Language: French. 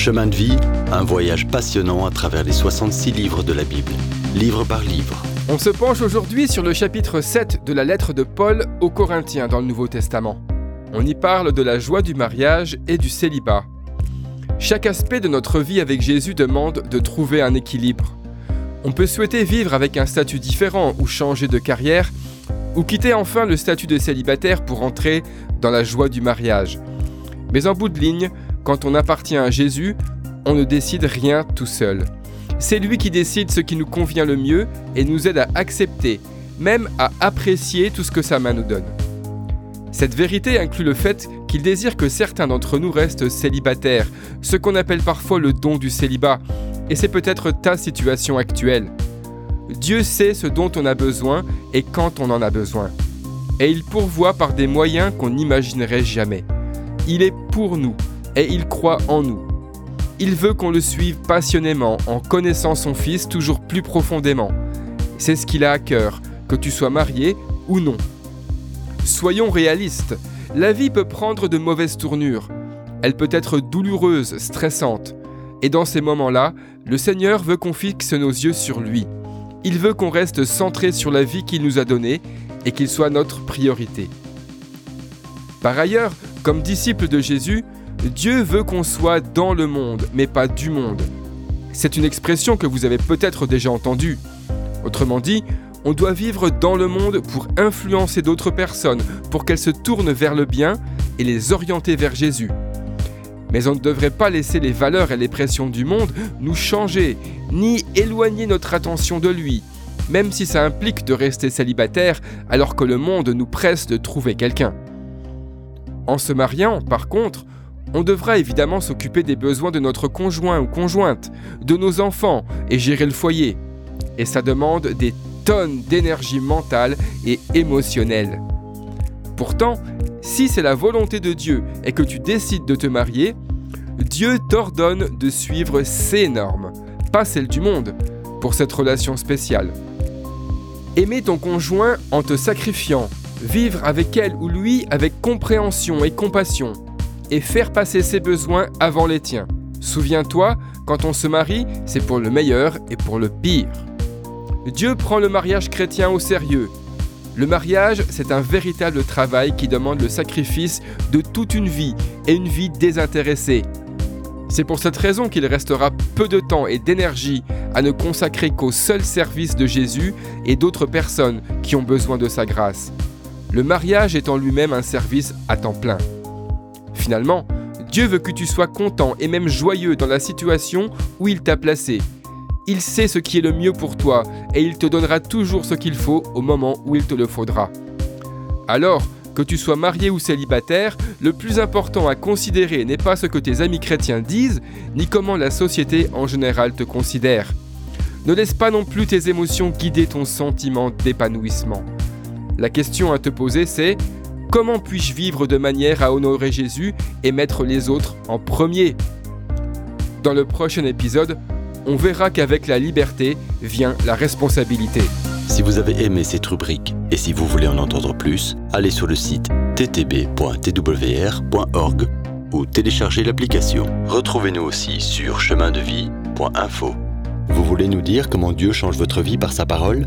Chemin de vie, un voyage passionnant à travers les 66 livres de la Bible, livre par livre. On se penche aujourd'hui sur le chapitre 7 de la lettre de Paul aux Corinthiens dans le Nouveau Testament. On y parle de la joie du mariage et du célibat. Chaque aspect de notre vie avec Jésus demande de trouver un équilibre. On peut souhaiter vivre avec un statut différent ou changer de carrière, ou quitter enfin le statut de célibataire pour entrer dans la joie du mariage. Mais en bout de ligne, quand on appartient à Jésus, on ne décide rien tout seul. C'est lui qui décide ce qui nous convient le mieux et nous aide à accepter, même à apprécier tout ce que sa main nous donne. Cette vérité inclut le fait qu'il désire que certains d'entre nous restent célibataires, ce qu'on appelle parfois le don du célibat, et c'est peut-être ta situation actuelle. Dieu sait ce dont on a besoin et quand on en a besoin. Et il pourvoit par des moyens qu'on n'imaginerait jamais. Il est pour nous et il croit en nous. Il veut qu'on le suive passionnément en connaissant son Fils toujours plus profondément. C'est ce qu'il a à cœur, que tu sois marié ou non. Soyons réalistes, la vie peut prendre de mauvaises tournures. Elle peut être douloureuse, stressante. Et dans ces moments-là, le Seigneur veut qu'on fixe nos yeux sur lui. Il veut qu'on reste centré sur la vie qu'il nous a donnée et qu'il soit notre priorité. Par ailleurs, comme disciples de Jésus, Dieu veut qu'on soit dans le monde, mais pas du monde. C'est une expression que vous avez peut-être déjà entendue. Autrement dit, on doit vivre dans le monde pour influencer d'autres personnes, pour qu'elles se tournent vers le bien et les orienter vers Jésus. Mais on ne devrait pas laisser les valeurs et les pressions du monde nous changer, ni éloigner notre attention de lui, même si ça implique de rester célibataire alors que le monde nous presse de trouver quelqu'un. En se mariant, par contre, on devra évidemment s'occuper des besoins de notre conjoint ou conjointe, de nos enfants et gérer le foyer. Et ça demande des tonnes d'énergie mentale et émotionnelle. Pourtant, si c'est la volonté de Dieu et que tu décides de te marier, Dieu t'ordonne de suivre ses normes, pas celles du monde, pour cette relation spéciale. Aimer ton conjoint en te sacrifiant, vivre avec elle ou lui avec compréhension et compassion, et faire passer ses besoins avant les tiens. Souviens-toi, quand on se marie, c'est pour le meilleur et pour le pire. Dieu prend le mariage chrétien au sérieux le mariage, c'est un véritable travail qui demande le sacrifice de toute une vie et une vie désintéressée. C'est pour cette raison qu'il restera peu de temps et d'énergie à ne consacrer qu'au seul service de Jésus et d'autres personnes qui ont besoin de sa grâce. Le mariage est en lui-même un service à temps plein. Finalement, Dieu veut que tu sois content et même joyeux dans la situation où il t'a placé il sait ce qui est le mieux pour toi et il te donnera toujours ce qu'il faut au moment où il te le faudra. Alors, que tu sois marié ou célibataire, le plus important à considérer n'est pas ce que tes amis chrétiens disent, ni comment la société en général te considère. Ne laisse pas non plus tes émotions guider ton sentiment d'épanouissement. La question à te poser c'est comment puis-je vivre de manière à honorer Jésus et mettre les autres en premier? Dans le prochain épisode, on verra qu'avec la liberté vient la responsabilité. Si vous avez aimé cette rubrique et si vous voulez en entendre plus, allez sur le site ttb.twr.org ou téléchargez l'application. Retrouvez-nous aussi sur chemindevie.info. Vous voulez nous dire comment Dieu change votre vie par sa parole?